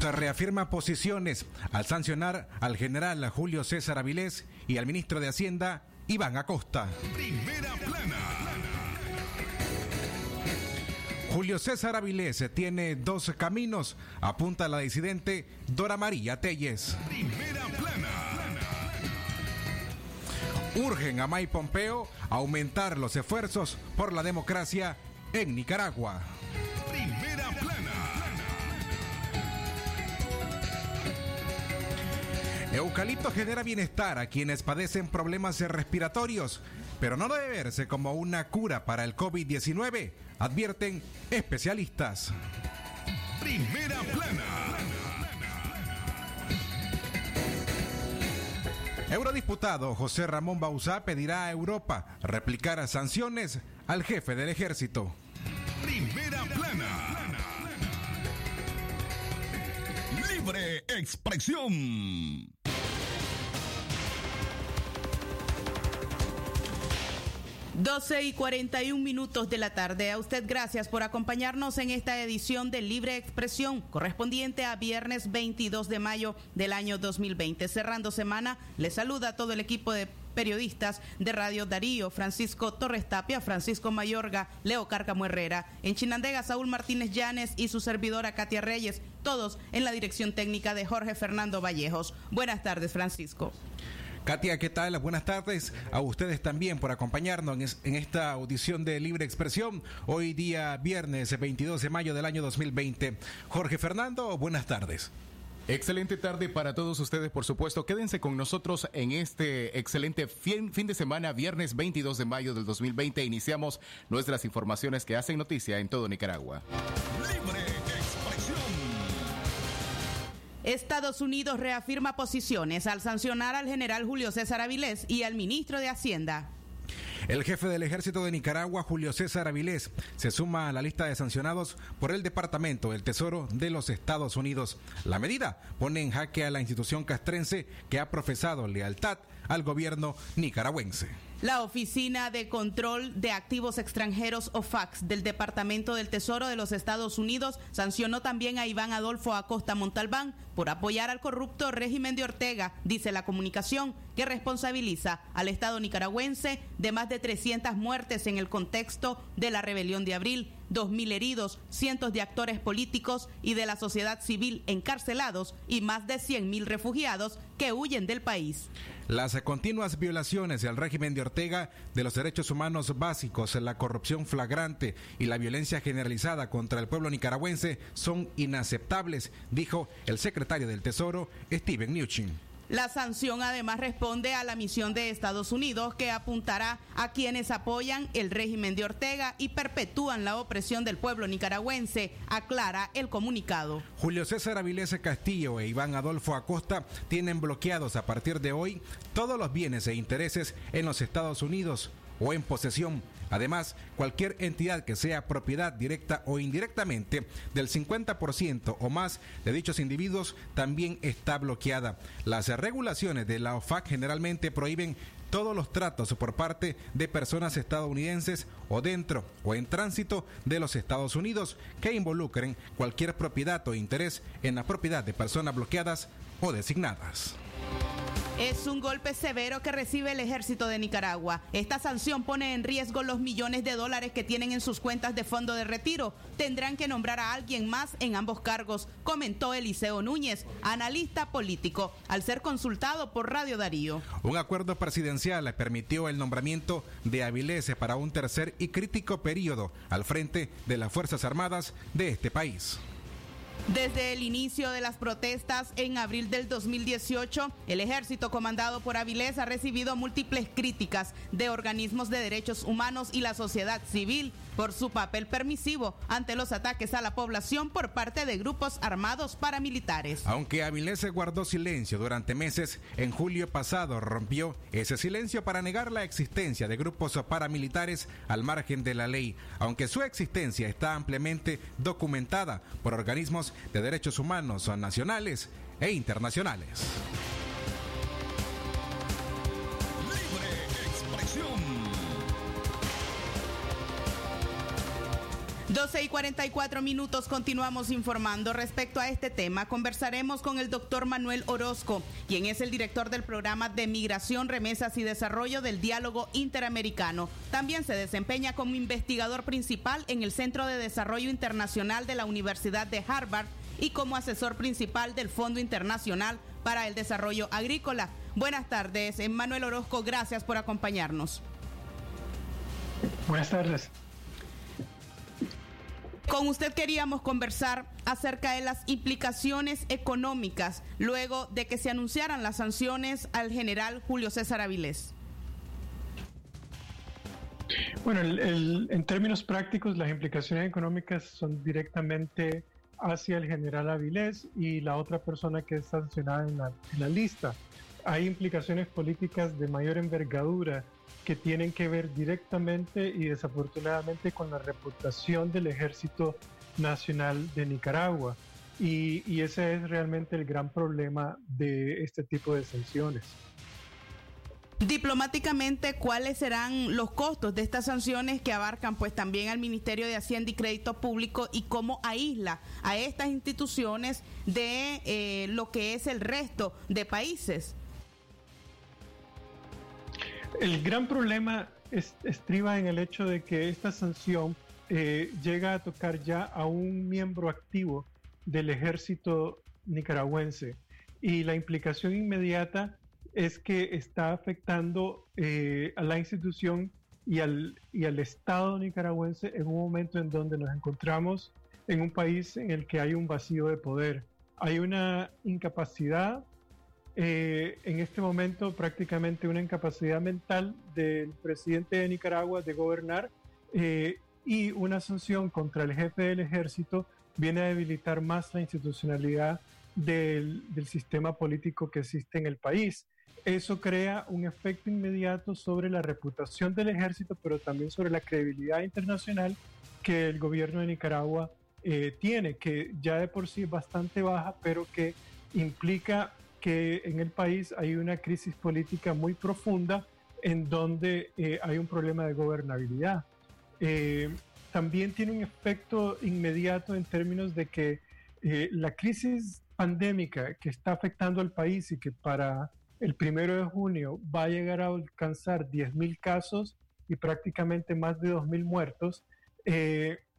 Reafirma posiciones al sancionar al general Julio César Avilés y al ministro de Hacienda Iván Acosta. Primera plana. Julio César Avilés tiene dos caminos, apunta la disidente Dora María Telles. Primera plana. Urgen a May Pompeo aumentar los esfuerzos por la democracia en Nicaragua. Eucalipto genera bienestar a quienes padecen problemas respiratorios, pero no debe verse como una cura para el COVID-19, advierten especialistas. Primera plana. Eurodiputado José Ramón Bauzá pedirá a Europa replicar sanciones al jefe del ejército. Primera plana. Libre expresión. 12 y 41 minutos de la tarde. A usted gracias por acompañarnos en esta edición de Libre Expresión correspondiente a viernes 22 de mayo del año 2020. Cerrando semana, le saluda a todo el equipo de periodistas de Radio Darío, Francisco Torres Tapia, Francisco Mayorga, Leo Cárcamo Herrera, en Chinandega, Saúl Martínez Llanes y su servidora Katia Reyes, todos en la dirección técnica de Jorge Fernando Vallejos. Buenas tardes, Francisco. Katia, ¿qué tal? Buenas tardes a ustedes también por acompañarnos en esta audición de Libre Expresión. Hoy día viernes 22 de mayo del año 2020. Jorge Fernando, buenas tardes. Excelente tarde para todos ustedes, por supuesto. Quédense con nosotros en este excelente fin, fin, de semana, viernes 22 de mayo del 2020. Iniciamos nuestras informaciones que hacen noticia en todo Nicaragua. Libre expresión. Estados Unidos reafirma posiciones al sancionar al general Julio César Avilés y al ministro de Hacienda. El jefe del ejército de Nicaragua, Julio César Avilés, se suma a la lista de sancionados por el Departamento del Tesoro de los Estados Unidos. La medida pone en jaque a la institución castrense que ha profesado lealtad al gobierno nicaragüense. La Oficina de Control de Activos Extranjeros OFAX del Departamento del Tesoro de los Estados Unidos sancionó también a Iván Adolfo Acosta Montalbán por apoyar al corrupto régimen de Ortega, dice la comunicación, que responsabiliza al Estado nicaragüense de más de 300 muertes en el contexto de la rebelión de abril, 2.000 heridos, cientos de actores políticos y de la sociedad civil encarcelados y más de 100.000 refugiados que huyen del país. Las continuas violaciones del régimen de Ortega de los derechos humanos básicos, la corrupción flagrante y la violencia generalizada contra el pueblo nicaragüense son inaceptables, dijo el secretario del Tesoro, Steven Mnuchin. La sanción además responde a la misión de Estados Unidos que apuntará a quienes apoyan el régimen de Ortega y perpetúan la opresión del pueblo nicaragüense, aclara el comunicado. Julio César Avilés Castillo e Iván Adolfo Acosta tienen bloqueados a partir de hoy todos los bienes e intereses en los Estados Unidos o en posesión. Además, cualquier entidad que sea propiedad directa o indirectamente del 50% o más de dichos individuos también está bloqueada. Las regulaciones de la OFAC generalmente prohíben todos los tratos por parte de personas estadounidenses o dentro o en tránsito de los Estados Unidos que involucren cualquier propiedad o interés en la propiedad de personas bloqueadas o designadas. Es un golpe severo que recibe el ejército de Nicaragua. Esta sanción pone en riesgo los millones de dólares que tienen en sus cuentas de fondo de retiro. Tendrán que nombrar a alguien más en ambos cargos, comentó Eliseo Núñez, analista político, al ser consultado por Radio Darío. Un acuerdo presidencial permitió el nombramiento de Avilés para un tercer y crítico periodo al frente de las Fuerzas Armadas de este país. Desde el inicio de las protestas en abril del 2018, el ejército comandado por Avilés ha recibido múltiples críticas de organismos de derechos humanos y la sociedad civil por su papel permisivo ante los ataques a la población por parte de grupos armados paramilitares. Aunque Avilés se guardó silencio durante meses, en julio pasado rompió ese silencio para negar la existencia de grupos paramilitares al margen de la ley, aunque su existencia está ampliamente documentada por organismos de derechos humanos nacionales e internacionales. 12 y 44 minutos continuamos informando respecto a este tema. Conversaremos con el doctor Manuel Orozco, quien es el director del programa de Migración, Remesas y Desarrollo del Diálogo Interamericano. También se desempeña como investigador principal en el Centro de Desarrollo Internacional de la Universidad de Harvard y como asesor principal del Fondo Internacional para el Desarrollo Agrícola. Buenas tardes, Manuel Orozco, gracias por acompañarnos. Buenas tardes. Con usted queríamos conversar acerca de las implicaciones económicas luego de que se anunciaran las sanciones al general Julio César Avilés. Bueno, en términos prácticos, las implicaciones económicas son directamente hacia el general Avilés y la otra persona que es sancionada en la lista. Hay implicaciones políticas de mayor envergadura que tienen que ver directamente y desafortunadamente con la reputación del Ejército Nacional de Nicaragua. Y, ese es realmente el gran problema de este tipo de sanciones. Diplomáticamente, ¿cuáles serán los costos de estas sanciones que abarcan pues también al Ministerio de Hacienda y Crédito Público y cómo aísla a estas instituciones de eh, lo que es el resto de países? El gran problema estriba en el hecho de que esta sanción eh, llega a tocar ya a un miembro activo del ejército nicaragüense y la implicación inmediata es que está afectando eh, a la institución y al, y al Estado nicaragüense en un momento en donde nos encontramos en un país en el que hay un vacío de poder. Hay una incapacidad eh, en este momento prácticamente una incapacidad mental del presidente de Nicaragua de gobernar eh, y una sanción contra el jefe del ejército viene a debilitar más la institucionalidad del, del sistema político que existe en el país. Eso crea un efecto inmediato sobre la reputación del ejército, pero también sobre la credibilidad internacional que el gobierno de Nicaragua eh, tiene, que ya de por sí es bastante baja, pero que implica que en el país hay una crisis política muy profunda en donde eh, hay un problema de gobernabilidad. Eh, también tiene un efecto inmediato en términos de que eh, la crisis pandémica que está afectando al país y que para el primero de junio va a llegar a alcanzar 10.000 casos y prácticamente más de 2.000 muertos,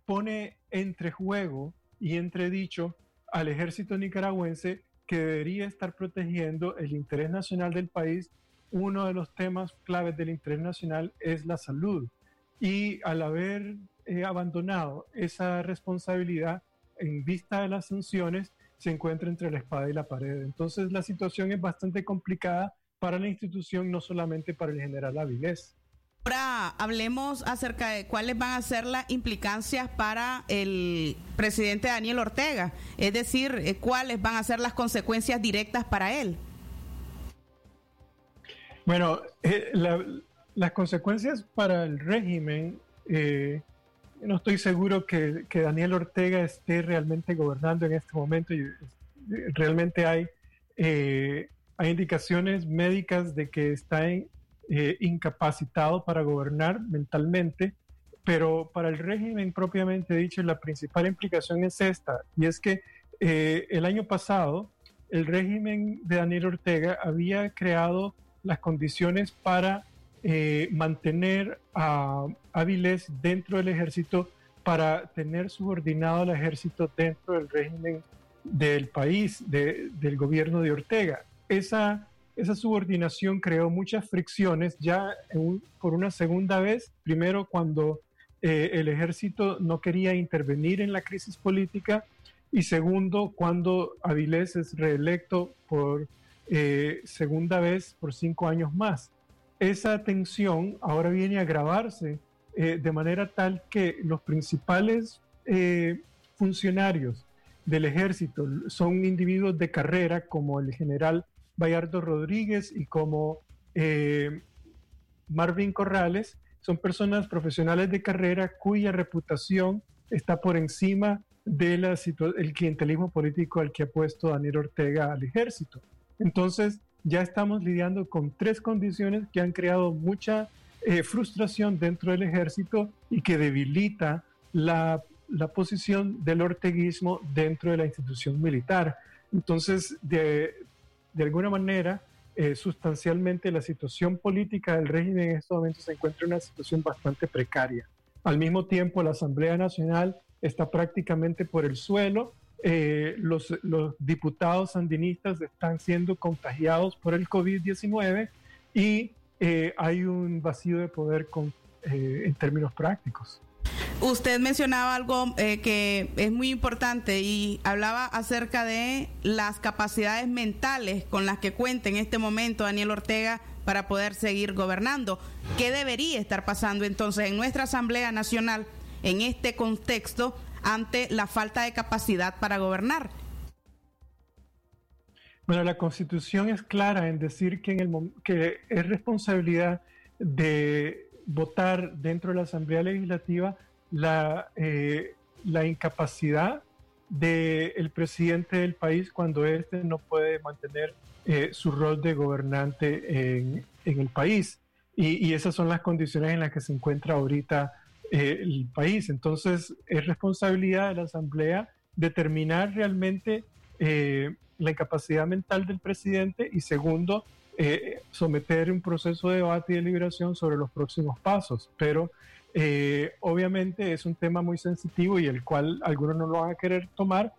pone entre juego y entredicho al ejército nicaragüense que debería estar protegiendo el interés nacional del país, uno de los temas claves del interés nacional es la salud. Y al haber eh, abandonado esa responsabilidad en vista de las sanciones, se encuentra entre la espada y la pared. Entonces la situación es bastante complicada para la institución, no solamente para el general Avilés. Ahora hablemos acerca de cuáles van a ser las implicancias para el presidente Daniel Ortega, es decir, eh, cuáles van a ser las consecuencias directas para él. Bueno, eh, las consecuencias para el régimen, eh, no estoy seguro que, Daniel Ortega esté realmente gobernando en este momento. Y realmente hay, hay indicaciones médicas de que está en, eh, incapacitado para gobernar mentalmente, pero para el régimen propiamente dicho, la principal implicación es esta, y es que eh, el año pasado el régimen de Daniel Ortega había creado las condiciones para eh, mantener a Áviles dentro del ejército para tener subordinado al ejército dentro del régimen del país, del gobierno de Ortega. Esa esa subordinación creó muchas fricciones ya por una segunda vez, primero cuando eh, el ejército no quería intervenir en la crisis política Y segundo, cuando Avilés es reelecto por eh, segunda vez por cinco años más. Esa tensión ahora viene a agravarse eh, de manera tal que los principales funcionarios del ejército son individuos de carrera como el general Bayardo Rodríguez y como Marvin Corrales, son personas profesionales de carrera cuya reputación está por encima del clientelismo político al que ha puesto Daniel Ortega al ejército. Entonces, ya estamos lidiando con tres condiciones que han creado mucha eh, frustración dentro del ejército y que debilita la, posición del orteguismo dentro de la institución militar. Entonces, de, alguna manera, eh, sustancialmente la situación política del régimen en estos momentos se encuentra en una situación bastante precaria. Al mismo tiempo, la Asamblea Nacional está prácticamente por el suelo eh, los, diputados sandinistas están siendo contagiados por el COVID-19 y eh, hay un vacío de poder en términos prácticos. Usted mencionaba algo que es muy importante y hablaba acerca de las capacidades mentales con las que cuenta en este momento Daniel Ortega para poder seguir gobernando. ¿Qué debería estar pasando entonces en nuestra Asamblea Nacional en este contexto ante la falta de capacidad para gobernar. Bueno, la Constitución es clara en decir que, en el, que es responsabilidad de votar dentro de la Asamblea Legislativa la, eh, la incapacidad del presidente del país cuando éste no puede mantener eh, su rol de gobernante en, en el país. Y, y, esas son las condiciones en las que se encuentra ahorita eh, el país. Entonces, es responsabilidad de la Asamblea determinar realmente eh, la incapacidad mental del presidente y segundo, eh, someter un proceso de debate y deliberación sobre los próximos pasos. Pero obviamente es un tema muy sensitivo y el cual algunos no lo van a querer tomar.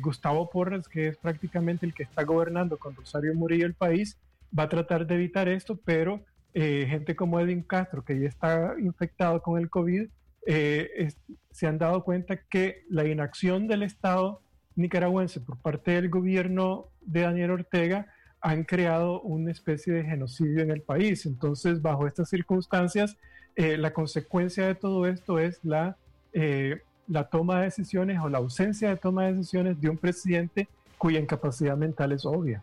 Gustavo Porras, que es prácticamente el que está gobernando con Rosario Murillo el país, va a tratar de evitar esto, pero eh, gente como Edwin Castro, que ya está infectado con el COVID, eh, se han dado cuenta que la inacción del Estado nicaragüense por parte del gobierno de Daniel Ortega han creado una especie de genocidio en el país. Entonces, bajo estas circunstancias, eh, la consecuencia de todo esto es la, la toma de decisiones o la ausencia de toma de decisiones de un presidente cuya incapacidad mental es obvia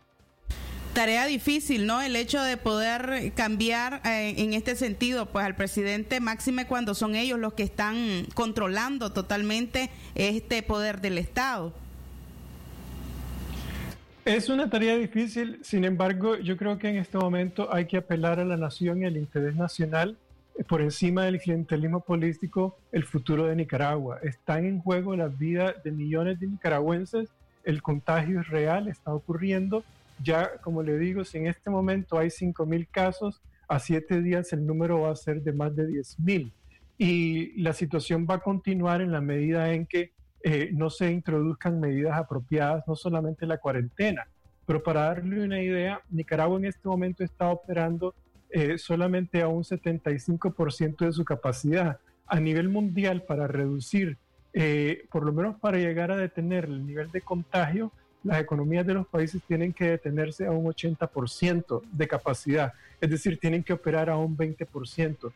tarea difícil, ¿no? El hecho de poder cambiar eh, en este sentido, pues al presidente máxime cuando son ellos los que están controlando totalmente este poder del Estado. Es una tarea difícil, sin embargo, yo creo que en este momento hay que apelar a la nación y al interés nacional eh, por encima del clientelismo político, el futuro de Nicaragua. Están en juego la vida de millones de nicaragüenses, el contagio es real, está ocurriendo ya, como le digo, si en este momento hay 5.000 casos, a siete días el número va a ser de más de 10.000. Y la situación va a continuar en la medida en que eh, no se introduzcan medidas apropiadas, no solamente la cuarentena. Pero para darle una idea, Nicaragua en este momento está operando eh, solamente a un 75% de su capacidad. A nivel mundial, para reducir, eh, por lo menos para llegar a detener el nivel de contagio, las economías de los países tienen que detenerse a un 80% de capacidad, es decir, tienen que operar a un 20%.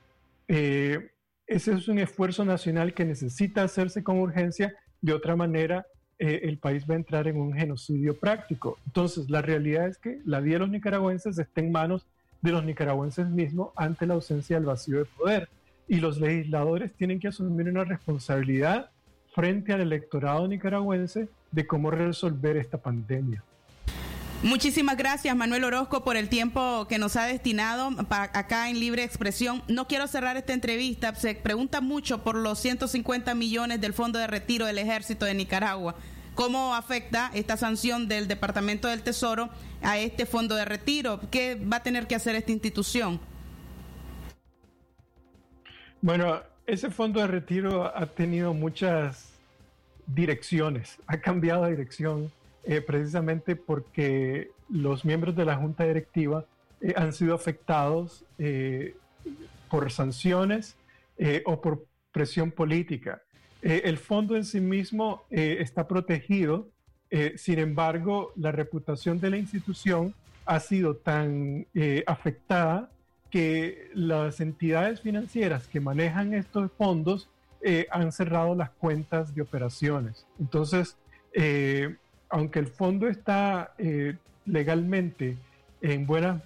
Eh, ese es un esfuerzo nacional que necesita hacerse con urgencia, de otra manera eh, el país va a entrar en un genocidio práctico. Entonces, la realidad es que la vida de los nicaragüenses está en manos de los nicaragüenses mismos ante la ausencia del vacío de poder. Y los legisladores tienen que asumir una responsabilidad frente al electorado nicaragüense de cómo resolver esta pandemia. Muchísimas gracias, Manuel Orozco, por el tiempo que nos ha destinado acá en Libre Expresión. No quiero cerrar esta entrevista. Se pregunta mucho por los 150 millones del Fondo de Retiro del Ejército de Nicaragua. ¿Cómo afecta esta sanción del Departamento del Tesoro a este fondo de retiro? ¿Qué va a tener que hacer esta institución? Bueno, ese fondo de retiro ha tenido muchas direcciones, ha cambiado de dirección eh, precisamente porque los miembros de la junta directiva eh, han sido afectados eh, por sanciones o por presión política. Eh, el fondo en sí mismo eh, está protegido, eh, sin embargo, la reputación de la institución ha sido tan afectada que las entidades financieras que manejan estos fondos han cerrado las cuentas de operaciones. Entonces, aunque el fondo está legalmente en buenas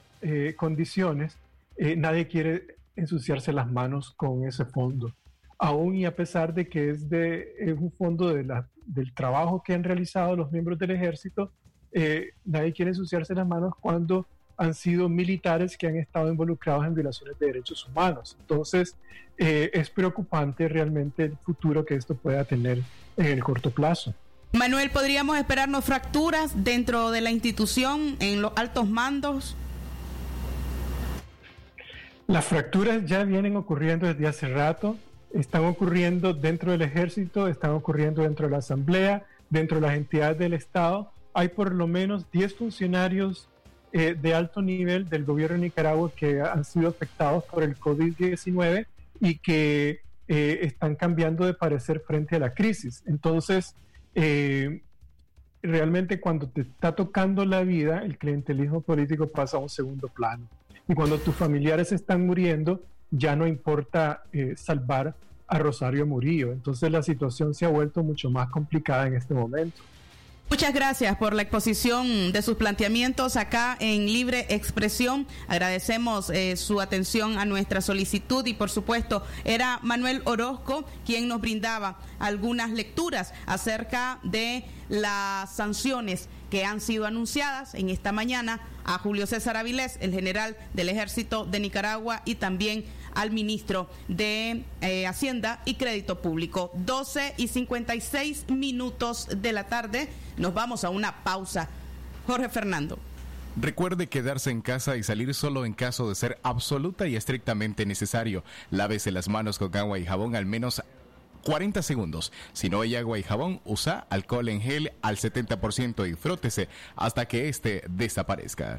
condiciones, nadie quiere ensuciarse las manos con ese fondo aún y a pesar de que es, de, un fondo de la, del trabajo que han realizado los miembros del ejército, eh, nadie quiere ensuciarse las manos cuando han sido militares que han estado involucrados en violaciones de derechos humanos. Entonces, eh, es preocupante realmente el futuro que esto pueda tener en el corto plazo. Manuel, ¿podríamos esperarnos fracturas dentro de la institución, en los altos mandos? Las fracturas ya vienen ocurriendo desde hace rato están ocurriendo dentro del ejército, están ocurriendo dentro de la asamblea, dentro de las entidades del Estado. Hay por lo menos 10 funcionarios eh, de alto nivel del gobierno de Nicaragua que han sido afectados por el COVID-19 y que eh, están cambiando de parecer frente a la crisis. Entonces, eh, realmente cuando te está tocando la vida, el clientelismo político pasa a un segundo plano. Y cuando tus familiares están muriendo, ya no importa eh, salvar a Rosario Murillo. Entonces la situación se ha vuelto mucho más complicada en este momento. Muchas gracias por la exposición de sus planteamientos acá en Libre Expresión. Agradecemos eh, su atención a nuestra solicitud y por supuesto era Manuel Orozco quien nos brindaba algunas lecturas acerca de las sanciones que han sido anunciadas en esta mañana a Julio César Avilés, el general del ejército de Nicaragua y también al ministro de eh, Hacienda y Crédito Público. 12 y 56 minutos de la tarde. Nos vamos a una pausa. Jorge Fernando. Recuerde quedarse en casa y salir solo en caso de ser absoluta y estrictamente necesario. Lávese las manos con agua y jabón al menos 40 segundos. Si no hay agua y jabón, usa alcohol en gel al 70% y frótese hasta que este desaparezca.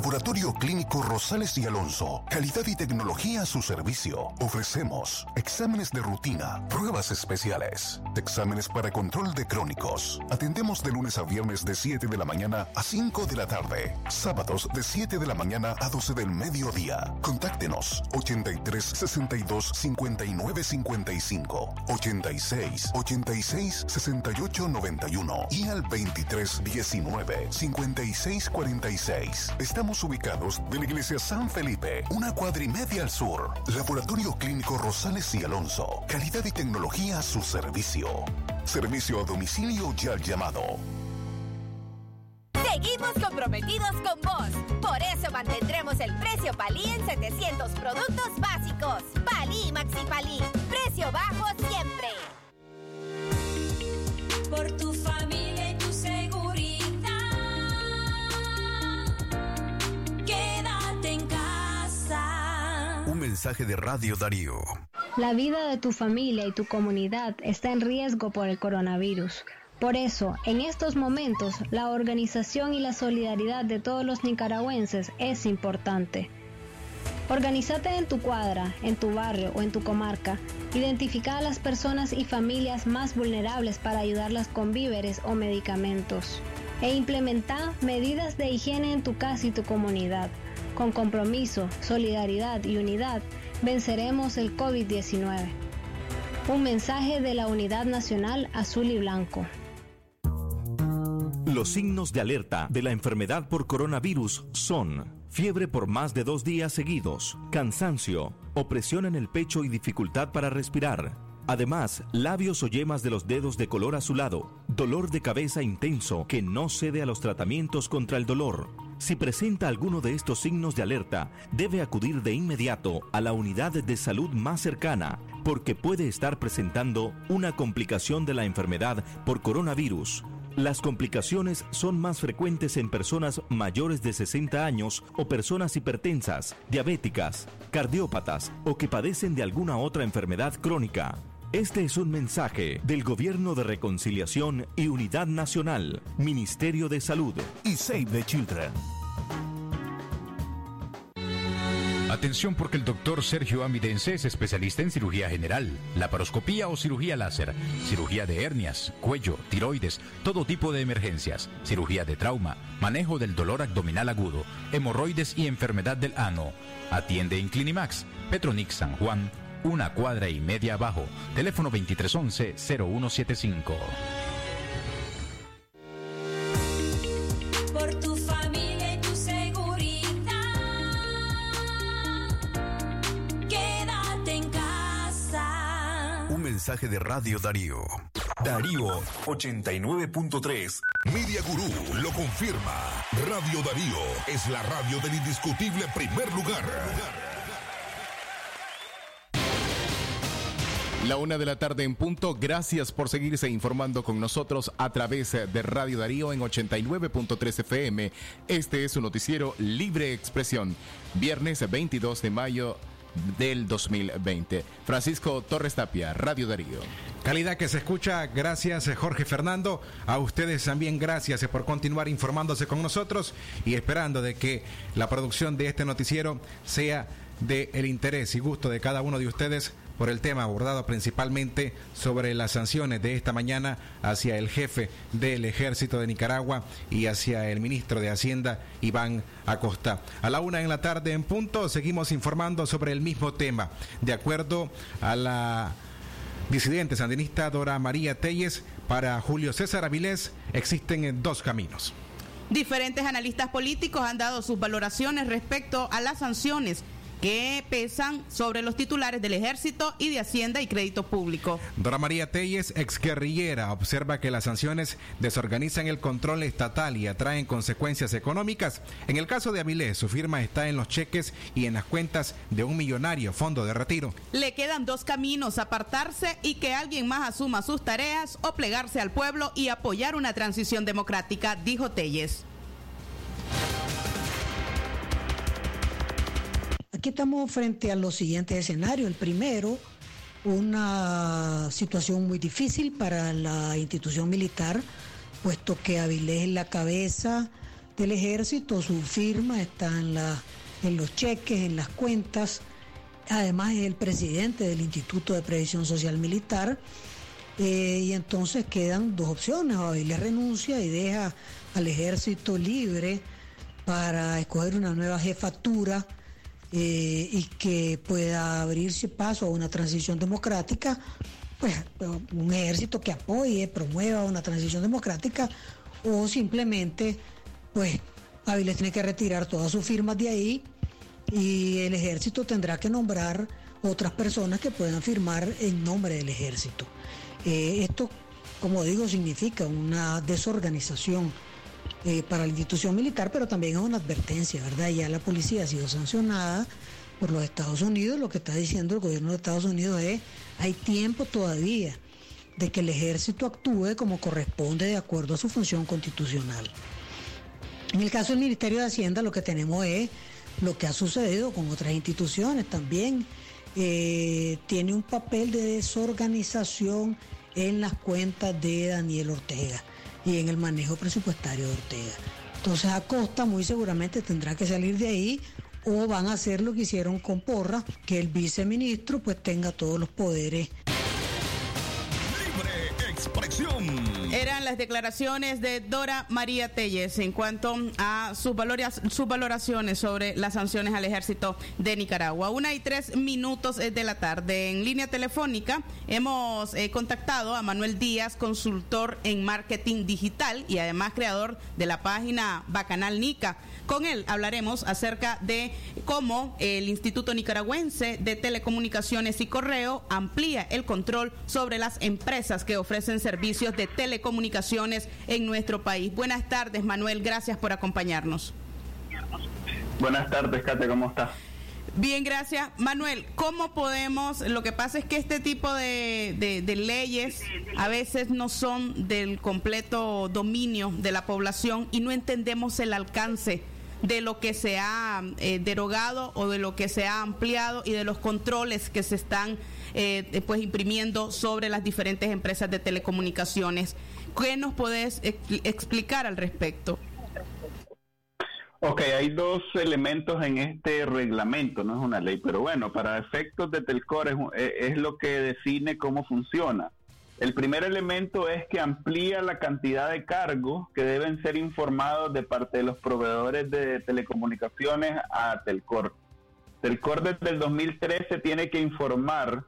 Laboratorio Clínico Rosales y Alonso. Calidad y tecnología a su servicio. Ofrecemos exámenes de rutina, pruebas especiales, exámenes para control de crónicos. Atendemos de lunes a viernes de 7 de la mañana a 5 de la tarde. Sábados de 7 de la mañana a 12 del mediodía. Contáctenos 83 62 59 55 86 86 68 91 y al 23 19 56 46. Estamos ubicados de la iglesia San Felipe, una cuadra y media al sur. Laboratorio Clínico Rosales y Alonso. Calidad y tecnología a su servicio. Servicio a domicilio ya llamado. Seguimos comprometidos con vos. Por eso mantendremos el precio Palí en 700 productos básicos. Palí y Maxi Palí. Precio bajo siempre. Por tu mensaje de Radio Darío. La vida de tu familia y tu comunidad está en riesgo por el coronavirus. Por eso, en estos momentos, la organización y la solidaridad de todos los nicaragüenses es importante. Organízate en tu cuadra, en tu barrio o en tu comarca. Identifica a las personas y familias más vulnerables para ayudarlas con víveres o medicamentos. E implementa medidas de higiene en tu casa y tu comunidad. Con compromiso, solidaridad y unidad, venceremos el COVID-19. Un mensaje de la Unidad Nacional Azul y Blanco. Los signos de alerta de la enfermedad por coronavirus son fiebre por más de dos días seguidos, cansancio, opresión en el pecho y dificultad para respirar. Además, labios o yemas de los dedos de color azulado, dolor de cabeza intenso que no cede a los tratamientos contra el dolor, si presenta alguno de estos signos de alerta, debe acudir de inmediato a la unidad de salud más cercana, porque puede estar presentando una complicación de la enfermedad por coronavirus. Las complicaciones son más frecuentes en personas mayores de 60 años o personas hipertensas, diabéticas, cardiópatas o que padecen de alguna otra enfermedad crónica. Este es un mensaje del Gobierno de Reconciliación y Unidad Nacional, Ministerio de Salud y Save the Children. Atención porque el doctor Sergio Amidense es especialista en cirugía general, laparoscopía o cirugía láser, cirugía de hernias, cuello, tiroides, todo tipo de emergencias, cirugía de trauma, manejo del dolor abdominal agudo, hemorroides y enfermedad del ano. Atiende en Clinimax, Petronix San Juan, una cuadra y media abajo. Teléfono 2311-0175. Por tu familia y tu seguridad. Quédate en casa. Un mensaje de Radio Darío. Darío 89.3. Media Gurú lo confirma. Radio Darío es la radio del indiscutible primer lugar. La una de la tarde en punto. Gracias por seguirse informando con nosotros a través de Radio Darío en 89.3 FM. Este es su noticiero Libre Expresión. Viernes 22 de mayo del 2020. Francisco Torres Tapia, Radio Darío. Calidad que se escucha, gracias Jorge Fernando. A ustedes también gracias por continuar informándose con nosotros y esperando de que la producción de este noticiero sea de el interés y gusto de cada uno de ustedes por el tema abordado principalmente sobre las sanciones de esta mañana hacia el jefe del ejército de Nicaragua y hacia el ministro de Hacienda, Iván Acosta. A la una en la tarde en punto seguimos informando sobre el mismo tema. De acuerdo a la disidente sandinista Dora María Telles, para Julio César Avilés existen dos caminos. Diferentes analistas políticos han dado sus valoraciones respecto a las sanciones que pesan sobre los titulares del ejército y de Hacienda y Crédito Público. Dora María Telles, exguerrillera, observa que las sanciones desorganizan el control estatal y atraen consecuencias económicas. En el caso de Avilés, su firma está en los cheques y en las cuentas de un millonario fondo de retiro. Le quedan dos caminos, apartarse y que alguien más asuma sus tareas o plegarse al pueblo y apoyar una transición democrática, dijo Telles. Aquí estamos frente a los siguientes escenarios. El primero, una situación muy difícil para la institución militar, puesto que Avilés es la cabeza del ejército, su firma está en, los cheques, en las cuentas, además es el presidente del Instituto de Previsión Social Militar, eh, y entonces quedan dos opciones, Avilés renuncia y deja al ejército libre para escoger una nueva jefatura eh, y que pueda abrirse paso a una transición democrática, pues un ejército que apoye, promueva una transición democrática o simplemente, pues Aviles tiene que retirar todas sus firmas de ahí y el ejército tendrá que nombrar otras personas que puedan firmar en nombre del ejército. Eh, esto, como digo, significa una desorganización eh, para la institución militar, pero también es una advertencia, ¿verdad? Ya la policía ha sido sancionada por los Estados Unidos, lo que está diciendo el gobierno de Estados Unidos es, hay tiempo todavía de que el ejército actúe como corresponde de acuerdo a su función constitucional. En el caso del Ministerio de Hacienda lo que tenemos es lo que ha sucedido con otras instituciones también. Eh, tiene un papel de desorganización en las cuentas de Daniel Ortega y en el manejo presupuestario de Ortega. Entonces Acosta muy seguramente tendrá que salir de ahí o van a hacer lo que hicieron con Porra, que el viceministro pues tenga todos los poderes. Las declaraciones de Dora María Telles en cuanto a sus, valoras, sus valoraciones sobre las sanciones al ejército de Nicaragua. Una y tres minutos de la tarde. En línea telefónica hemos eh, contactado a Manuel Díaz, consultor en marketing digital y además creador de la página Bacanal Nica. Con él hablaremos acerca de cómo el Instituto Nicaragüense de Telecomunicaciones y Correo amplía el control sobre las empresas que ofrecen servicios de telecomunicaciones en nuestro país. Buenas tardes, Manuel. Gracias por acompañarnos. Buenas tardes, Kate. ¿Cómo estás? Bien, gracias. Manuel, ¿cómo podemos? Lo que pasa es que este tipo de, de- de leyes a veces no son del completo dominio de la población y no entendemos el alcance de lo que se ha eh, derogado o de lo que se ha ampliado y de los controles que se están eh, eh, pues imprimiendo sobre las diferentes empresas de telecomunicaciones. ¿Qué nos expli- explicar al respecto? Ok, hay dos elementos en este reglamento, no es una ley, pero bueno, para efectos de Telcor es, e- es lo que define cómo funciona. El primer elemento es que amplía la cantidad de cargos que deben ser informados de parte de los proveedores de telecomunicaciones a Telcor. Telcor desde el 2013 tiene que informar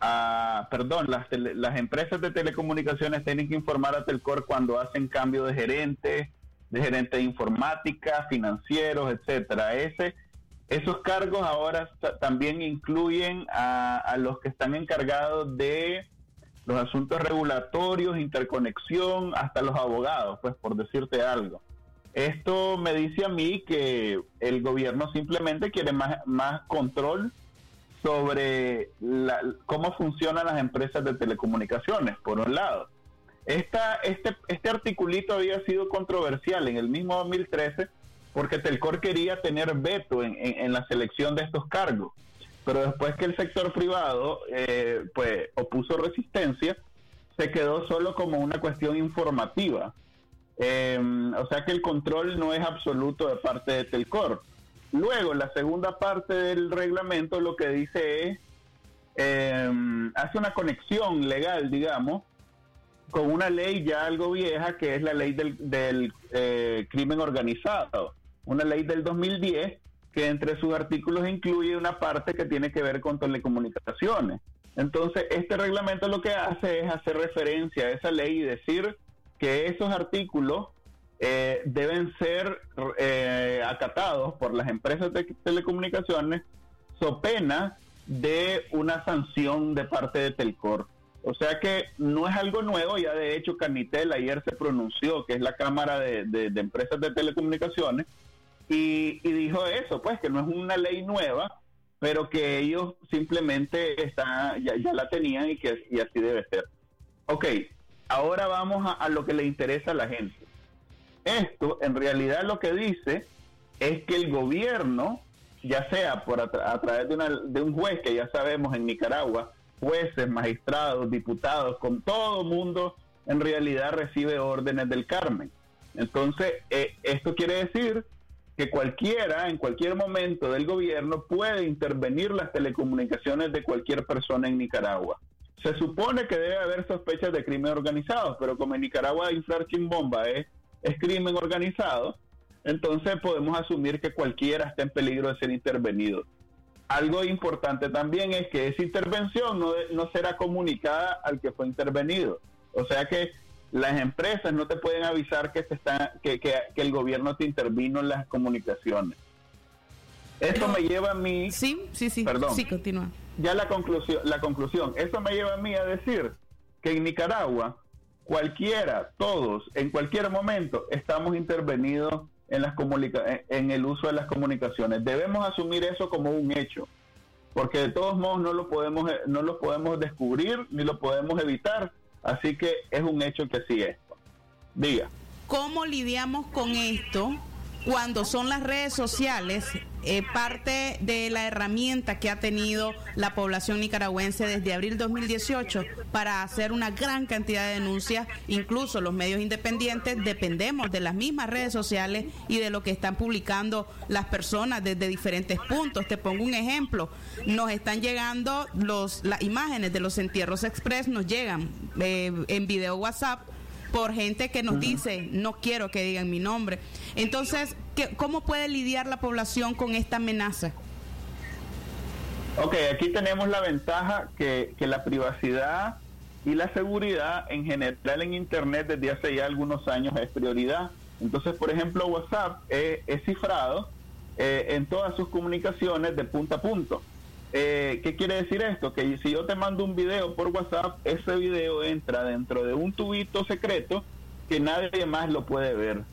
a, perdón, las, tele- las empresas de telecomunicaciones tienen que informar a Telcor cuando hacen cambio de gerente, de gerente de informática, financieros, etcétera. Ese, esos cargos ahora ta- también incluyen a los que están encargados de los asuntos regulatorios, interconexión, hasta los abogados, pues por decirte algo. Esto me dice a mí que el gobierno simplemente quiere más, más control sobre cómo funcionan las empresas de telecomunicaciones, por un lado. Esta, este, este articulito había sido controversial en el mismo 2013 porque Telcor quería tener veto en- en la selección de estos cargos. Pero después que el sector privado eh, pues opuso resistencia, se quedó solo como una cuestión informativa. Eh, o sea que el control no es absoluto de parte de Telcor. Luego, la segunda parte del reglamento lo que dice es, eh, hace una conexión legal, digamos, con una ley ya algo vieja, que es la ley del, del, eh, crimen organizado. Una ley del 2010 que entre sus artículos incluye una parte que tiene que ver con telecomunicaciones. Entonces, este reglamento lo que hace es hacer referencia a esa ley y decir que esos artículos eh, deben ser eh, acatados por las empresas de telecomunicaciones so pena de una sanción de parte de Telcor. O sea que no es algo nuevo, ya de hecho Canitel ayer se pronunció, que es la Cámara de, de- de Empresas de Telecomunicaciones, y, y dijo eso, pues que no es una ley nueva, pero que ellos simplemente está, ya, ya la tenían y que y así debe ser. Ok, ahora vamos a, lo que le interesa a la gente. Esto en realidad lo que dice es que el gobierno, ya sea por a través de, una- de un juez que ya sabemos en Nicaragua, jueces, magistrados, diputados, con todo mundo en realidad recibe órdenes del Carmen. Entonces, eh, esto quiere decir que cualquiera, en cualquier momento del gobierno, puede intervenir las telecomunicaciones de cualquier persona en Nicaragua. Se supone que debe haber sospechas de crimen organizado, pero como en Nicaragua inflar chimbomba es, crimen organizado, entonces podemos asumir que cualquiera está en peligro de ser intervenido. Algo importante también es que esa intervención no, no será comunicada al que fue intervenido. O sea que las empresas no te pueden avisar que, se está, que, que, que el gobierno te intervino en las comunicaciones. Esto me lleva a mí... Sí, sí, sí. Perdón. Sí, continúa. Ya la conclusión, la conclusión. Eso me lleva a mí a decir que en Nicaragua cualquiera, todos, en cualquier momento estamos intervenidos en las comunica en, en el uso de las comunicaciones. Debemos asumir eso como un hecho, porque de todos modos no lo podemos eh, no lo podemos descubrir ni lo podemos evitar, así que es un hecho que sí es. Diga. ¿Cómo lidiamos con esto cuando son las redes sociales eh, parte de la herramienta que ha tenido la población nicaragüense desde abril 2018 para hacer una gran cantidad de denuncias? Incluso los medios independientes dependemos de las mismas redes sociales y de lo que están publicando las personas desde diferentes puntos. Te pongo un ejemplo. Nos están llegando los, las imágenes de los entierros express, nos llegan eh, en video WhatsApp por gente que nos dice, no quiero que digan mi nombre. Entonces, ¿qué- ¿cómo puede lidiar la población con esta amenaza? Ok, aquí tenemos la ventaja que, que la privacidad y la seguridad en general en Internet desde hace ya algunos años es prioridad. Entonces, por ejemplo, WhatsApp es cifrado eh, en todas sus comunicaciones de punto a punto. Eh, ¿Qué quiere decir esto? Que si yo te mando un video por WhatsApp, ese video entra dentro de un tubito secreto que nadie más lo puede ver.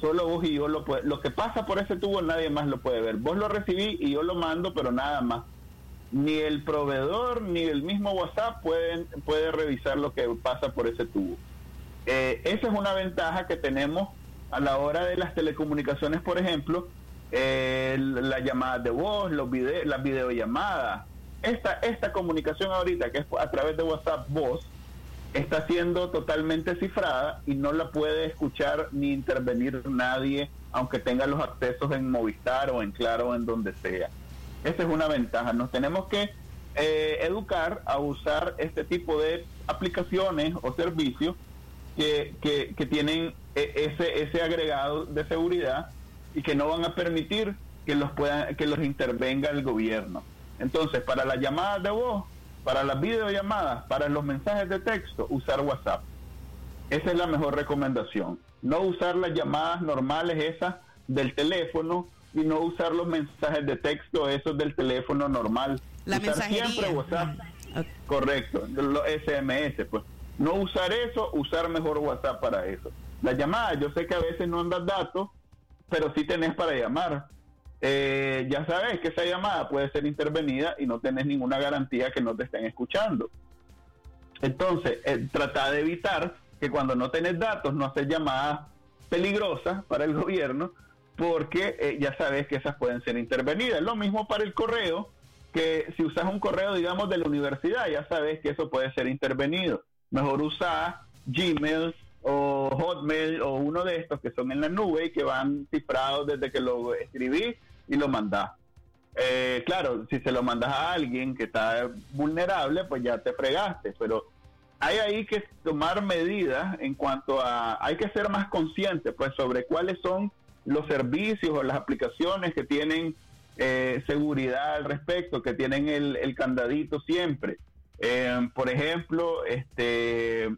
solo vos y yo lo puede, lo que pasa por ese tubo nadie más lo puede ver. Vos lo recibí y yo lo mando, pero nada más. Ni el proveedor ni el mismo WhatsApp pueden puede revisar lo que pasa por ese tubo. Eh, esa es una ventaja que tenemos a la hora de las telecomunicaciones, por ejemplo, eh, las llamadas de voz, los vide las videollamadas. Esta, esta comunicación ahorita, que es a través de WhatsApp voz, está siendo totalmente cifrada y no la puede escuchar ni intervenir nadie, aunque tenga los accesos en Movistar o en Claro o en donde sea. Esa es una ventaja. Nos tenemos que eh, educar a usar este tipo de aplicaciones o servicios que, que, que tienen eh, ese, ese agregado de seguridad y que no van a permitir que los puedan, que los intervenga el gobierno. Entonces, para las llamadas de voz, para las videollamadas, para los mensajes de texto, usar WhatsApp. Esa es la mejor recomendación. No usar las llamadas normales esas del teléfono y no usar los mensajes de texto esos del teléfono normal. La usar mensajería. siempre WhatsApp. Correcto, los SMS, pues. No usar eso, usar mejor WhatsApp para eso. Las llamadas, yo sé que a veces no andas datos, pero sí tenés para llamar. Eh, ya sabes que esa llamada puede ser intervenida y no tenés ninguna garantía que no te estén escuchando. Entonces, eh, trata de evitar que cuando no tenés datos no haces llamadas peligrosas para el gobierno, porque eh, ya sabes que esas pueden ser intervenidas. Lo mismo para el correo, que si usas un correo, digamos, de la universidad, ya sabes que eso puede ser intervenido. Mejor usar Gmail o Hotmail o uno de estos que son en la nube y que van cifrados desde que lo escribí y lo mandás. Eh, claro, si se lo mandas a alguien que está vulnerable, pues ya te fregaste, pero hay ahí que tomar medidas en cuanto a, hay que ser más conscientes pues sobre cuáles son los servicios o las aplicaciones que tienen eh, seguridad al respecto, que tienen el, el candadito siempre. Eh, por ejemplo, este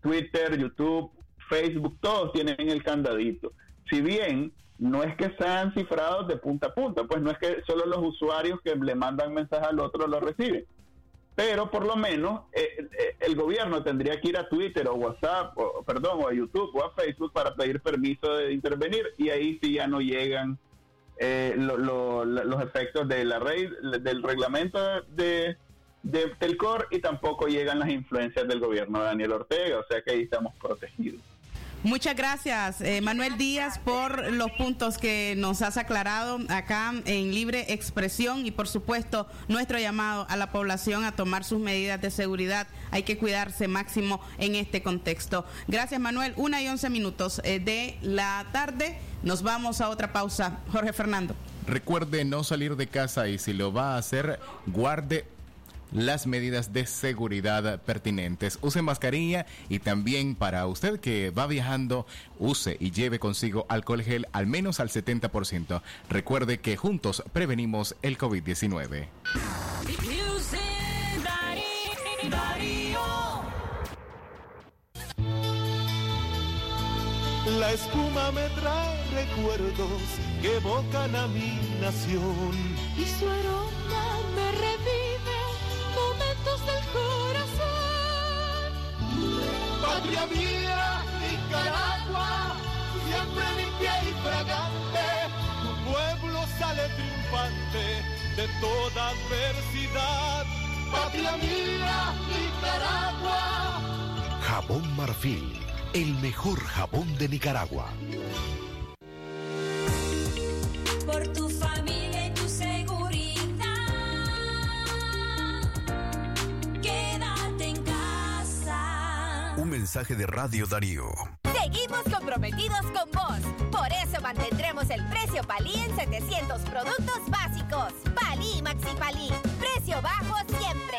Twitter, YouTube, Facebook, todos tienen el candadito. Si bien no es que sean cifrados de punta a punta, pues no es que solo los usuarios que le mandan mensaje al otro lo reciben. Pero por lo menos eh, eh, el gobierno tendría que ir a Twitter o WhatsApp, o, perdón, o a YouTube o a Facebook para pedir permiso de intervenir y ahí sí ya no llegan eh, lo- lo- los efectos de la ley, del reglamento de, de Telcor y tampoco llegan las influencias del gobierno de Daniel Ortega, o sea que ahí estamos protegidos. Muchas gracias, eh, Manuel Díaz, por los puntos que nos has aclarado acá en Libre Expresión y, por supuesto, nuestro llamado a la población a tomar sus medidas de seguridad. Hay que cuidarse máximo en este contexto. Gracias, Manuel. Una y once minutos eh, de la tarde. Nos vamos a otra pausa. Jorge Fernando. Recuerde no salir de casa y si lo va a hacer, guarde las medidas de seguridad pertinentes. Use mascarilla y también para usted que va viajando, use y lleve consigo alcohol gel al menos al 70%. Recuerde que juntos prevenimos el COVID-19. La espuma me trae recuerdos que evocan a mi nación. Y su aroma me revive momentos del corazón. Patria mía, Nicaragua, siempre limpia y fragante. Tu pueblo sale triunfante de toda adversidad. Patria mía, Nicaragua. Jabón Marfil, el mejor jabón de Nicaragua. Por tu de Radio Darío. Seguimos comprometidos con vos. Por eso mantendremos el precio Palí en 700 productos básicos. Palí Maxi Palí. Precio bajo siempre.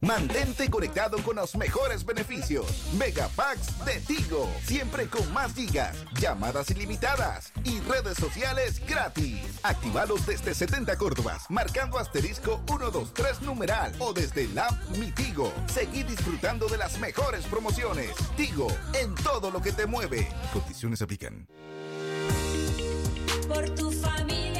Mantente conectado con los mejores beneficios. Megapacks de Tigo. Siempre con más gigas, llamadas ilimitadas y redes sociales gratis. Activalos desde 70 Córdobas, marcando asterisco 123 numeral o desde la Mitigo. Seguí disfrutando de las mejores promociones. Tigo, en todo lo que te mueve. Condiciones aplican. Por tu familia.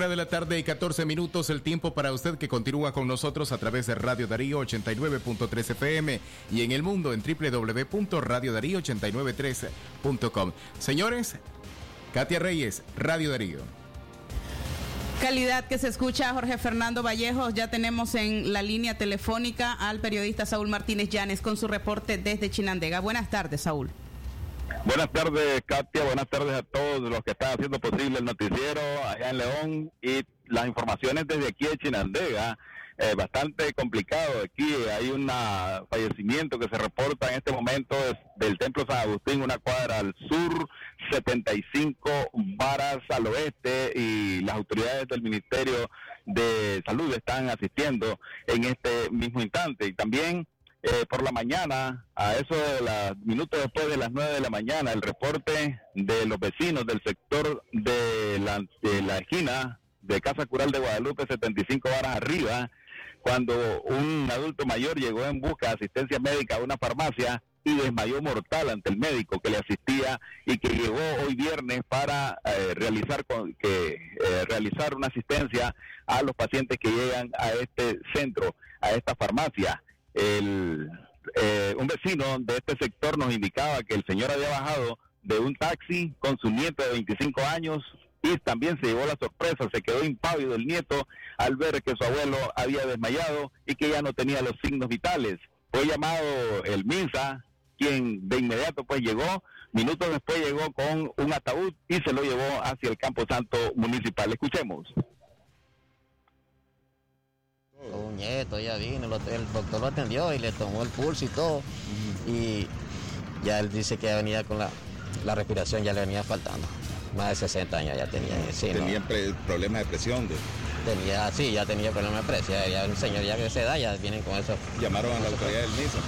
Una de la tarde y 14 minutos, el tiempo para usted que continúa con nosotros a través de Radio Darío 89.3 FM y en el mundo en www.radiodarío893.com. Señores, Katia Reyes, Radio Darío. Calidad que se escucha Jorge Fernando Vallejos. Ya tenemos en la línea telefónica al periodista Saúl Martínez Llanes con su reporte desde Chinandega. Buenas tardes, Saúl. Buenas tardes, Katia. Buenas tardes a todos los que están haciendo posible el noticiero allá en León y las informaciones desde aquí de Chinandega. Eh, bastante complicado aquí. Hay un fallecimiento que se reporta en este momento del Templo San Agustín, una cuadra al sur, 75 varas al oeste y las autoridades del Ministerio de Salud están asistiendo en este mismo instante. Y también eh, por la mañana, a eso de los minutos después de las 9 de la mañana, el reporte de los vecinos del sector de la, de la esquina de Casa Cural de Guadalupe, 75 horas arriba, cuando un adulto mayor llegó en busca de asistencia médica a una farmacia y desmayó mortal ante el médico que le asistía y que llegó hoy viernes para eh, realizar con, que eh, realizar una asistencia a los pacientes que llegan a este centro, a esta farmacia el, eh, un vecino de este sector nos indicaba que el señor había bajado de un taxi con su nieto de 25 años y también se llevó la sorpresa, se quedó impávido el nieto al ver que su abuelo había desmayado y que ya no tenía los signos vitales. Fue llamado el MINSA, quien de inmediato pues llegó, minutos después llegó con un ataúd y se lo llevó hacia el Campo Santo Municipal. Escuchemos. Un nieto ya vino, el doctor lo atendió y le tomó el pulso y todo. Y ya él dice que venía con la, la respiración, ya le venía faltando. Más de 60 años ya tenía. Sí, ¿Tenía problemas de presión? De... Tenía, sí, ya tenía problemas de presión. Ya un señor ya que esa edad ya vienen con eso. ¿Llamaron a la autoridad del MISA?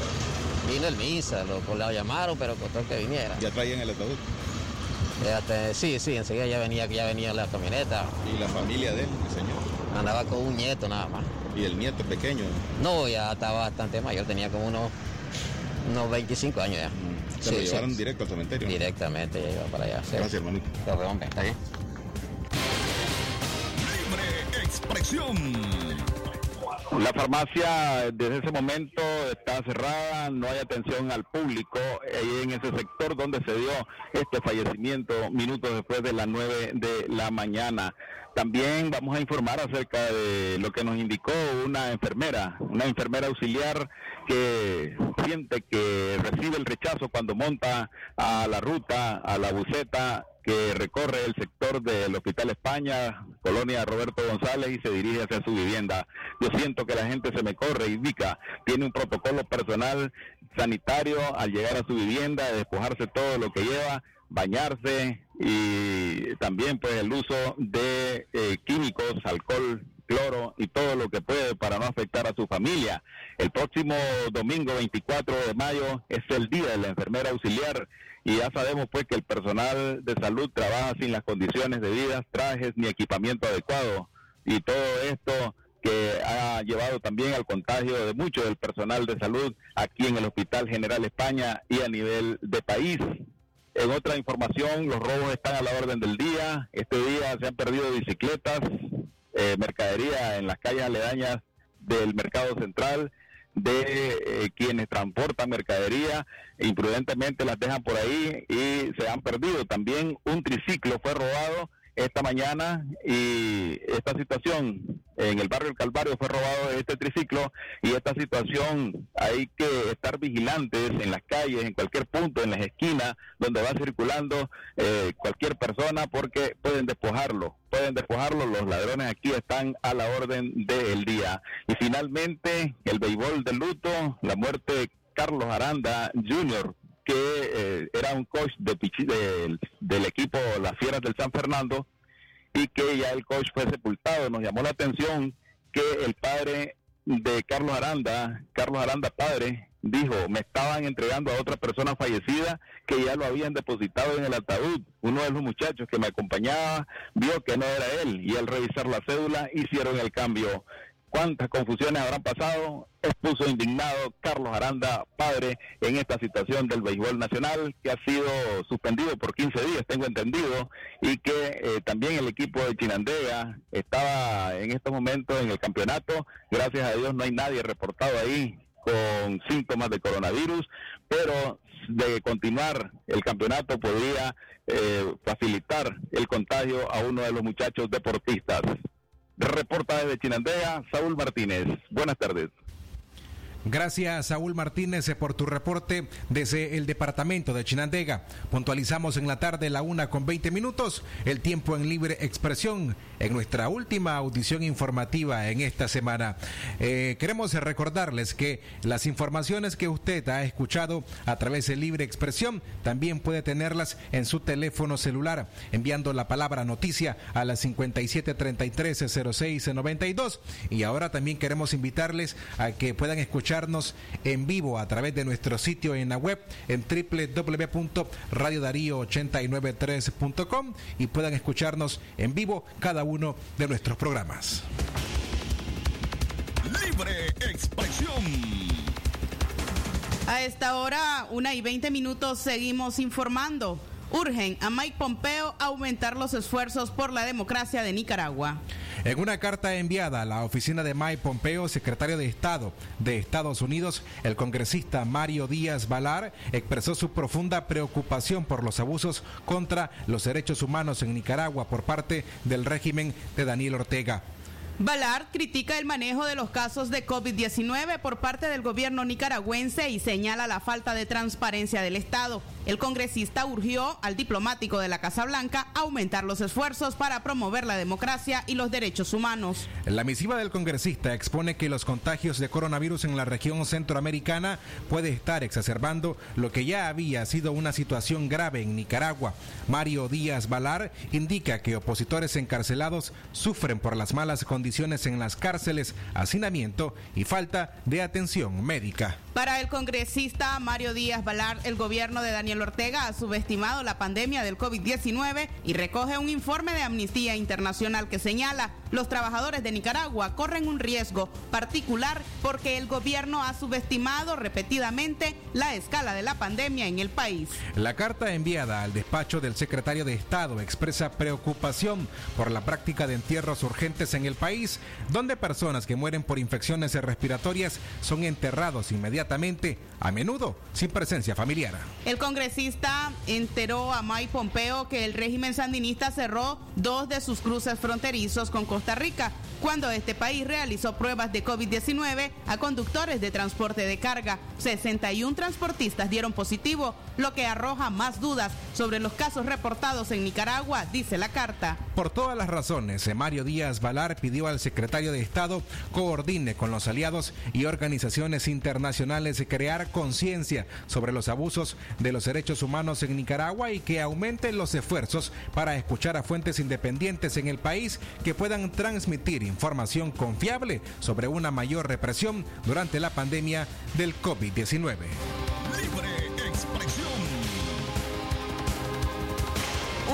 Vino el MISA, lo, lo llamaron, pero costó que viniera. ¿Ya traían el ataúd? sí, sí, enseguida ya venía, ya venía la camioneta. ¿Y la familia de él, el señor? Andaba con un nieto nada más. ¿Y el nieto pequeño? No, ya estaba bastante mayor, tenía como unos, unos 25 años ya. ¿Se lo llevaron directo al cementerio? Directamente, ya iba para allá. Gracias, hermanito. hombre, está bien. Libre expresión. La farmacia desde ese momento está cerrada, no hay atención al público ahí en ese sector donde se dio este fallecimiento minutos después de las 9 de la mañana. También vamos a informar acerca de lo que nos indicó una enfermera, una enfermera auxiliar que siente que recibe el rechazo cuando monta a la ruta, a la buceta que recorre el sector del Hospital España, colonia Roberto González, y se dirige hacia su vivienda. Yo siento que la gente se me corre indica, tiene un protocolo personal sanitario al llegar a su vivienda, de despojarse todo lo que lleva, bañarse y también pues el uso de eh, químicos, alcohol, cloro y todo lo que puede para no afectar a su familia. El próximo domingo 24 de mayo es el día de la enfermera auxiliar y ya sabemos pues que el personal de salud trabaja sin las condiciones debidas, trajes ni equipamiento adecuado y todo esto que ha llevado también al contagio de mucho del personal de salud aquí en el Hospital General España y a nivel de país. En otra información, los robos están a la orden del día. Este día se han perdido bicicletas, eh, mercadería en las calles aledañas del mercado central de eh, quienes transportan mercadería, imprudentemente las dejan por ahí y se han perdido. También un triciclo fue robado esta mañana y esta situación en el barrio El Calvario fue robado este triciclo y esta situación hay que estar vigilantes en las calles, en cualquier punto, en las esquinas donde va circulando eh, cualquier persona porque pueden despojarlo, pueden despojarlo, los ladrones aquí están a la orden del día. Y finalmente el béisbol de luto, la muerte de Carlos Aranda Jr., que eh, era un coach de, del equipo Las Fieras del San Fernando y que ya el coach fue sepultado. Nos llamó la atención que el padre de Carlos Aranda, Carlos Aranda padre, dijo, me estaban entregando a otra persona fallecida que ya lo habían depositado en el ataúd. Uno de los muchachos que me acompañaba vio que no era él y al revisar la cédula hicieron el cambio cuántas confusiones habrán pasado, expuso indignado Carlos Aranda, padre, en esta situación del béisbol nacional, que ha sido suspendido por 15 días, tengo entendido, y que eh, también el equipo de Chinandega estaba en estos momentos en el campeonato, gracias a Dios no hay nadie reportado ahí con síntomas de coronavirus, pero de continuar el campeonato podría eh, facilitar el contagio a uno de los muchachos deportistas. Reporta desde Chinandega, Saúl Martínez. Buenas tardes. Gracias, Saúl Martínez, eh, por tu reporte desde el departamento de Chinandega. Puntualizamos en la tarde la una con 20 minutos, el tiempo en libre expresión en nuestra última audición informativa en esta semana. Eh, queremos recordarles que las informaciones que usted ha escuchado a través de libre expresión también puede tenerlas en su teléfono celular, enviando la palabra noticia a las 5733-0692. Y ahora también queremos invitarles a que puedan escuchar en vivo a través de nuestro sitio en la web en www.radiodarío893.com y puedan escucharnos en vivo cada uno de nuestros programas. Libre expresión. A esta hora, una y veinte minutos, seguimos informando. Urgen a Mike Pompeo aumentar los esfuerzos por la democracia de Nicaragua. En una carta enviada a la oficina de Mike Pompeo, secretario de Estado de Estados Unidos, el congresista Mario Díaz Valar expresó su profunda preocupación por los abusos contra los derechos humanos en Nicaragua por parte del régimen de Daniel Ortega. Ballard critica el manejo de los casos de COVID-19 por parte del gobierno nicaragüense y señala la falta de transparencia del Estado. El congresista urgió al diplomático de la Casa Blanca a aumentar los esfuerzos para promover la democracia y los derechos humanos. La misiva del congresista expone que los contagios de coronavirus en la región centroamericana puede estar exacerbando lo que ya había sido una situación grave en Nicaragua. Mario Díaz Valar indica que opositores encarcelados sufren por las malas condiciones en las cárceles, hacinamiento y falta de atención médica. Para el congresista Mario Díaz Valar, el gobierno de Daniel Ortega ha subestimado la pandemia del COVID-19 y recoge un informe de Amnistía Internacional que señala los trabajadores de Nicaragua corren un riesgo particular porque el gobierno ha subestimado repetidamente la escala de la pandemia en el país. La carta enviada al despacho del secretario de Estado expresa preocupación por la práctica de entierros urgentes en el país, donde personas que mueren por infecciones respiratorias son enterrados inmediatamente, a menudo sin presencia familiar. El congresista enteró a Mike Pompeo que el régimen sandinista cerró dos de sus cruces fronterizos con Costa Rica cuando este país realizó pruebas de COVID-19 a conductores de transporte de carga. 61 transportistas dieron positivo, lo que arroja más dudas sobre los casos reportados en Nicaragua, dice la carta. Por todas las razones, Mario Díaz Valar pidió al secretario de Estado coordine con los aliados y organizaciones internacionales crear conciencia sobre los abusos de los derechos humanos en Nicaragua y que aumenten los esfuerzos para escuchar a fuentes independientes en el país que puedan transmitir información confiable sobre una mayor represión durante la pandemia del COVID-19.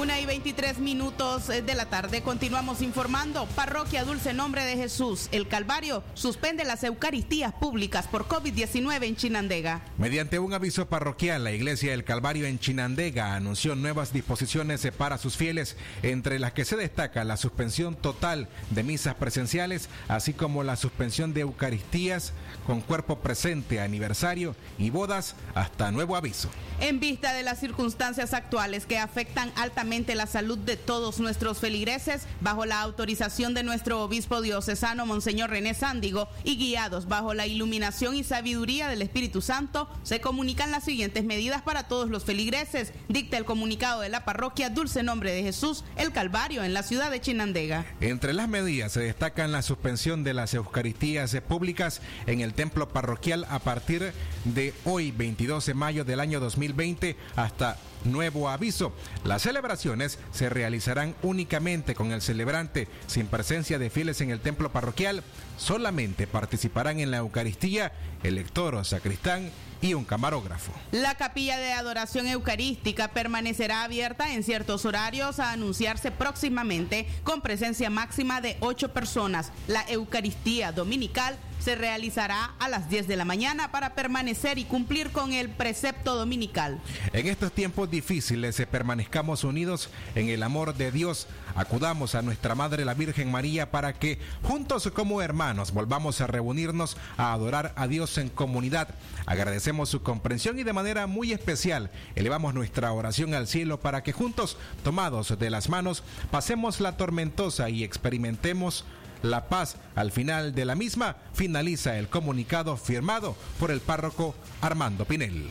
Una y 23 minutos de la tarde continuamos informando. Parroquia Dulce Nombre de Jesús, El Calvario, suspende las Eucaristías públicas por COVID-19 en Chinandega. Mediante un aviso parroquial, la Iglesia del Calvario en Chinandega anunció nuevas disposiciones para sus fieles, entre las que se destaca la suspensión total de misas presenciales, así como la suspensión de Eucaristías con cuerpo presente, aniversario y bodas hasta nuevo aviso. En vista de las circunstancias actuales que afectan altamente primeramente la salud de todos nuestros feligreses bajo la autorización de nuestro obispo diocesano Monseñor René Sándigo y guiados bajo la iluminación y sabiduría del Espíritu Santo, se comunican las siguientes medidas para todos los feligreses, dicta el comunicado de la parroquia Dulce Nombre de Jesús, el Calvario, en la ciudad de Chinandega. Entre las medidas se destacan la suspensión de las Eucaristías públicas en el templo parroquial a partir de hoy, 22 de mayo del año 2020, hasta nuevo aviso. Las celebraciones se realizarán únicamente con el celebrante, sin presencia de fieles en el templo parroquial. Solamente participarán en la Eucaristía el lector o sacristán y un camarógrafo. La capilla de adoración eucarística permanecerá abierta en ciertos horarios a anunciarse próximamente con presencia máxima de ocho personas. La Eucaristía dominical se realizará a las 10 de la mañana para permanecer y cumplir con el precepto dominical. En estos tiempos difíciles permanezcamos unidos en el amor de Dios. Acudamos a nuestra Madre la Virgen María para que juntos como hermanos volvamos a reunirnos a adorar a Dios en comunidad. Agradecemos su comprensión y de manera muy especial elevamos nuestra oración al cielo para que juntos, tomados de las manos, pasemos la tormentosa y experimentemos la paz. Al final de la misma finaliza el comunicado firmado por el párroco Armando Pinel.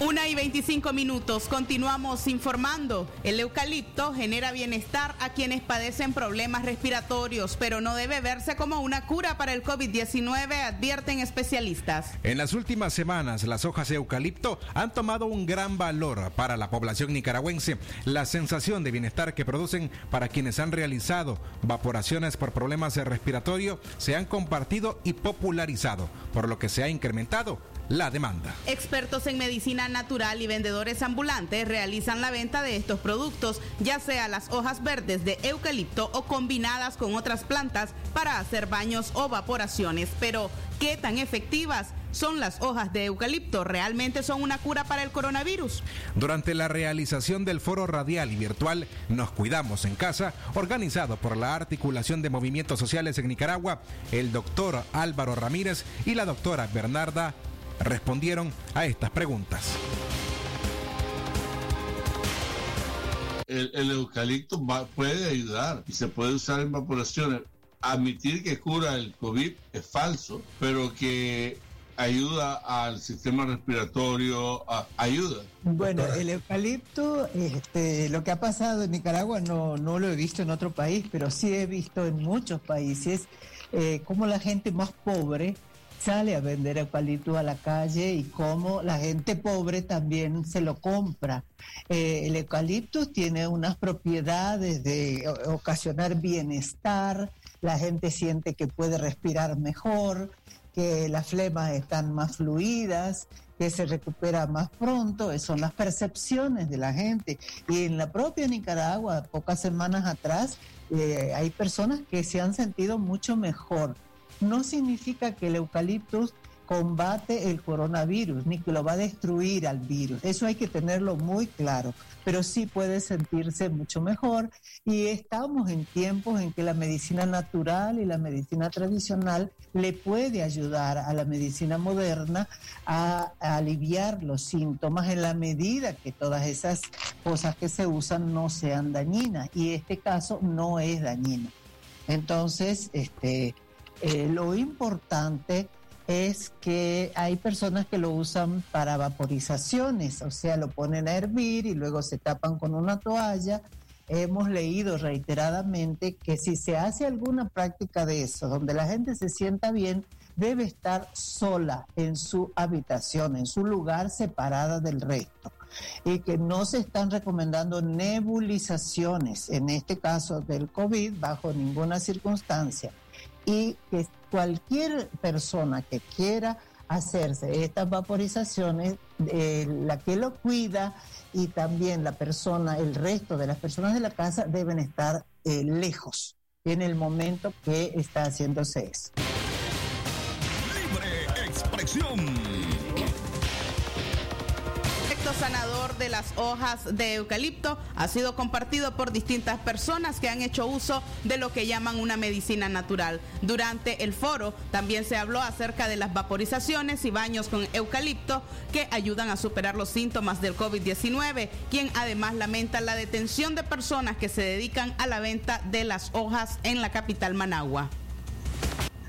Una y 25 minutos, continuamos informando. El eucalipto genera bienestar a quienes padecen problemas respiratorios, pero no debe verse como una cura para el COVID-19, advierten especialistas. En las últimas semanas, las hojas de eucalipto han tomado un gran valor para la población nicaragüense. La sensación de bienestar que producen para quienes han realizado vaporaciones por problemas de respiratorio se han compartido y popularizado, por lo que se ha incrementado la demanda. Expertos en medicina natural y vendedores ambulantes realizan la venta de estos productos, ya sea las hojas verdes de eucalipto o combinadas con otras plantas para hacer baños o vaporaciones. Pero, ¿qué tan efectivas? son las hojas de eucalipto? ¿Realmente son una cura para el coronavirus? Durante la realización del foro radial y virtual Nos Cuidamos en Casa, organizado por la Articulación de Movimientos Sociales en Nicaragua, el doctor Álvaro Ramírez y la doctora Bernarda respondieron a estas preguntas. El, el eucalipto va- puede ayudar y se puede usar en vaporaciones. Admitir que cura el COVID es falso, pero que ayuda al sistema respiratorio, a- ayuda. Bueno, el eucalipto, este, lo que ha pasado en Nicaragua no, no lo he visto en otro país, pero sí he visto en muchos países eh, cómo la gente más pobre sale a vender eucalipto a la calle y cómo la gente pobre también se lo compra. Eh, el eucalipto tiene unas propiedades de ocasionar bienestar, la gente siente que puede respirar mejor, que las flemas están más fluidas, que se recupera más pronto, son las percepciones de la gente. Y en la propia Nicaragua, pocas semanas atrás, eh, hay personas que se han sentido mucho mejor. No significa que el eucaliptus combate el coronavirus, ni que lo va a destruir al virus. Eso hay que tenerlo muy claro, pero sí puede sentirse mucho mejor y estamos en tiempos en que la medicina natural y la medicina tradicional le puede ayudar a la medicina moderna a, aliviar los síntomas en la medida que todas esas cosas que se usan no sean dañinas y este caso no es dañino. Entonces, este, eh, lo importante es que hay personas que lo usan para vaporizaciones, o sea, lo ponen a hervir y luego se tapan con una toalla. Hemos leído reiteradamente que si se hace alguna práctica de eso, donde la gente se sienta bien, debe estar sola en su habitación, en su lugar separada del resto y que no se están recomendando nebulizaciones, en este caso del COVID, bajo ninguna circunstancia. Y que cualquier persona que quiera hacerse estas vaporizaciones, eh, la que lo cuida y también la persona, el resto de las personas de la casa deben estar eh, lejos en el momento que está haciéndose eso. Libre expresión. Sanador de las hojas de eucalipto ha sido compartido por distintas personas que han hecho uso de lo que llaman una medicina natural. Durante el foro también se habló acerca de las vaporizaciones y baños con eucalipto que ayudan a superar los síntomas del COVID-19, quien además lamenta la detención de personas que se dedican a la venta de las hojas en la capital Managua.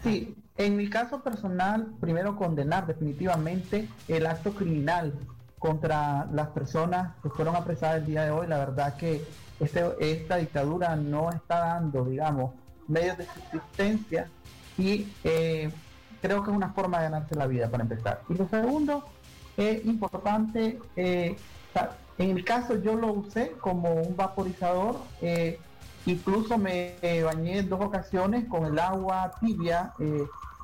Sí, en mi caso personal, primero condenar definitivamente el acto criminal contra las personas que fueron apresadas el día de hoy. La verdad que este, esta dictadura no está dando, digamos, medios de subsistencia y eh, creo que es una forma de ganarse la vida para empezar. Y lo segundo, es importante, eh, en el caso yo lo usé como un vaporizador. Eh, Incluso me bañé en dos ocasiones con el agua tibia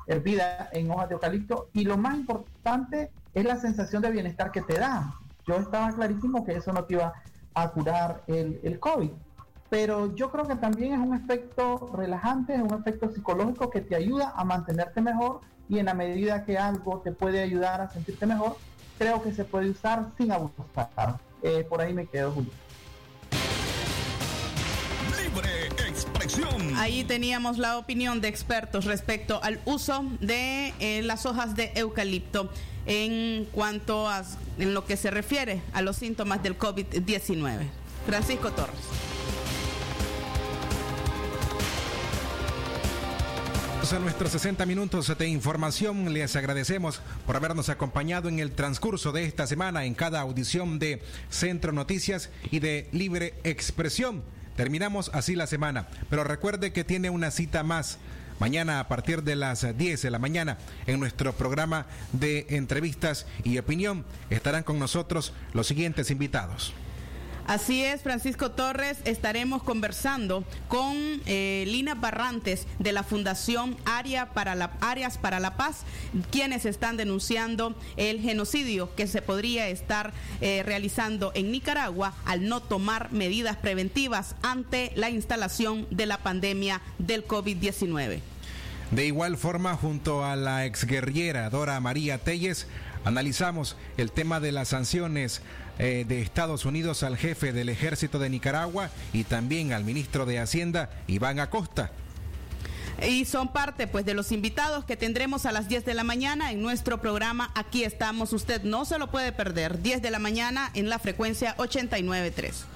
hervida en hojas de eucalipto y lo más importante es la sensación de bienestar que te da. Yo estaba clarísimo que eso no te iba a curar el, el COVID, pero yo creo que también es un efecto relajante, es un efecto psicológico que te ayuda a mantenerte mejor y en la medida que algo te puede ayudar a sentirte mejor, creo que se puede usar sin abusar. Eh, por ahí me quedo, Julio. Ahí teníamos la opinión de expertos respecto al uso de eh, las hojas de eucalipto en cuanto a en lo que se refiere a los síntomas del COVID-19. Francisco Torres. a nuestros 60 minutos de información. Les agradecemos por habernos acompañado en el transcurso de esta semana en cada audición de Centro Noticias y de Libre Expresión. Terminamos así la semana, pero recuerde que tiene una cita más. Mañana a partir de las 10 de la mañana en nuestro programa de entrevistas y opinión estarán con nosotros los siguientes invitados. Así es, Francisco Torres, estaremos conversando con eh, Lina Barrantes de la Fundación Área para la, Áreas para la Paz, quienes están denunciando el genocidio que se podría estar eh, realizando en Nicaragua al no tomar medidas preventivas ante la instalación de la pandemia del COVID-19. De igual forma, junto a la exguerrillera Dora María Telles, analizamos el tema de las sanciones eh, de Estados Unidos al jefe del ejército de Nicaragua y también al ministro de Hacienda, Iván Acosta. Y son parte pues de los invitados que tendremos a las 10 de la mañana en nuestro programa Aquí estamos. Usted no se lo puede perder. 10 de la mañana en la frecuencia 893.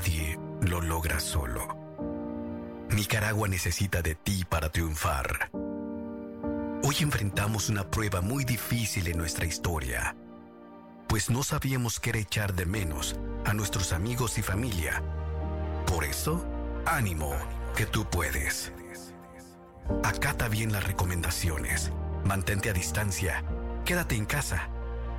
Nadie lo logra solo. Nicaragua necesita de ti para triunfar. Hoy enfrentamos una prueba muy difícil en nuestra historia, pues no sabíamos qué echar de menos a nuestros amigos y familia. Por eso, ánimo, que tú puedes. Acata bien las recomendaciones, mantente a distancia, quédate en casa,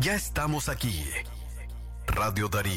ya estamos aquí. Radio Darío.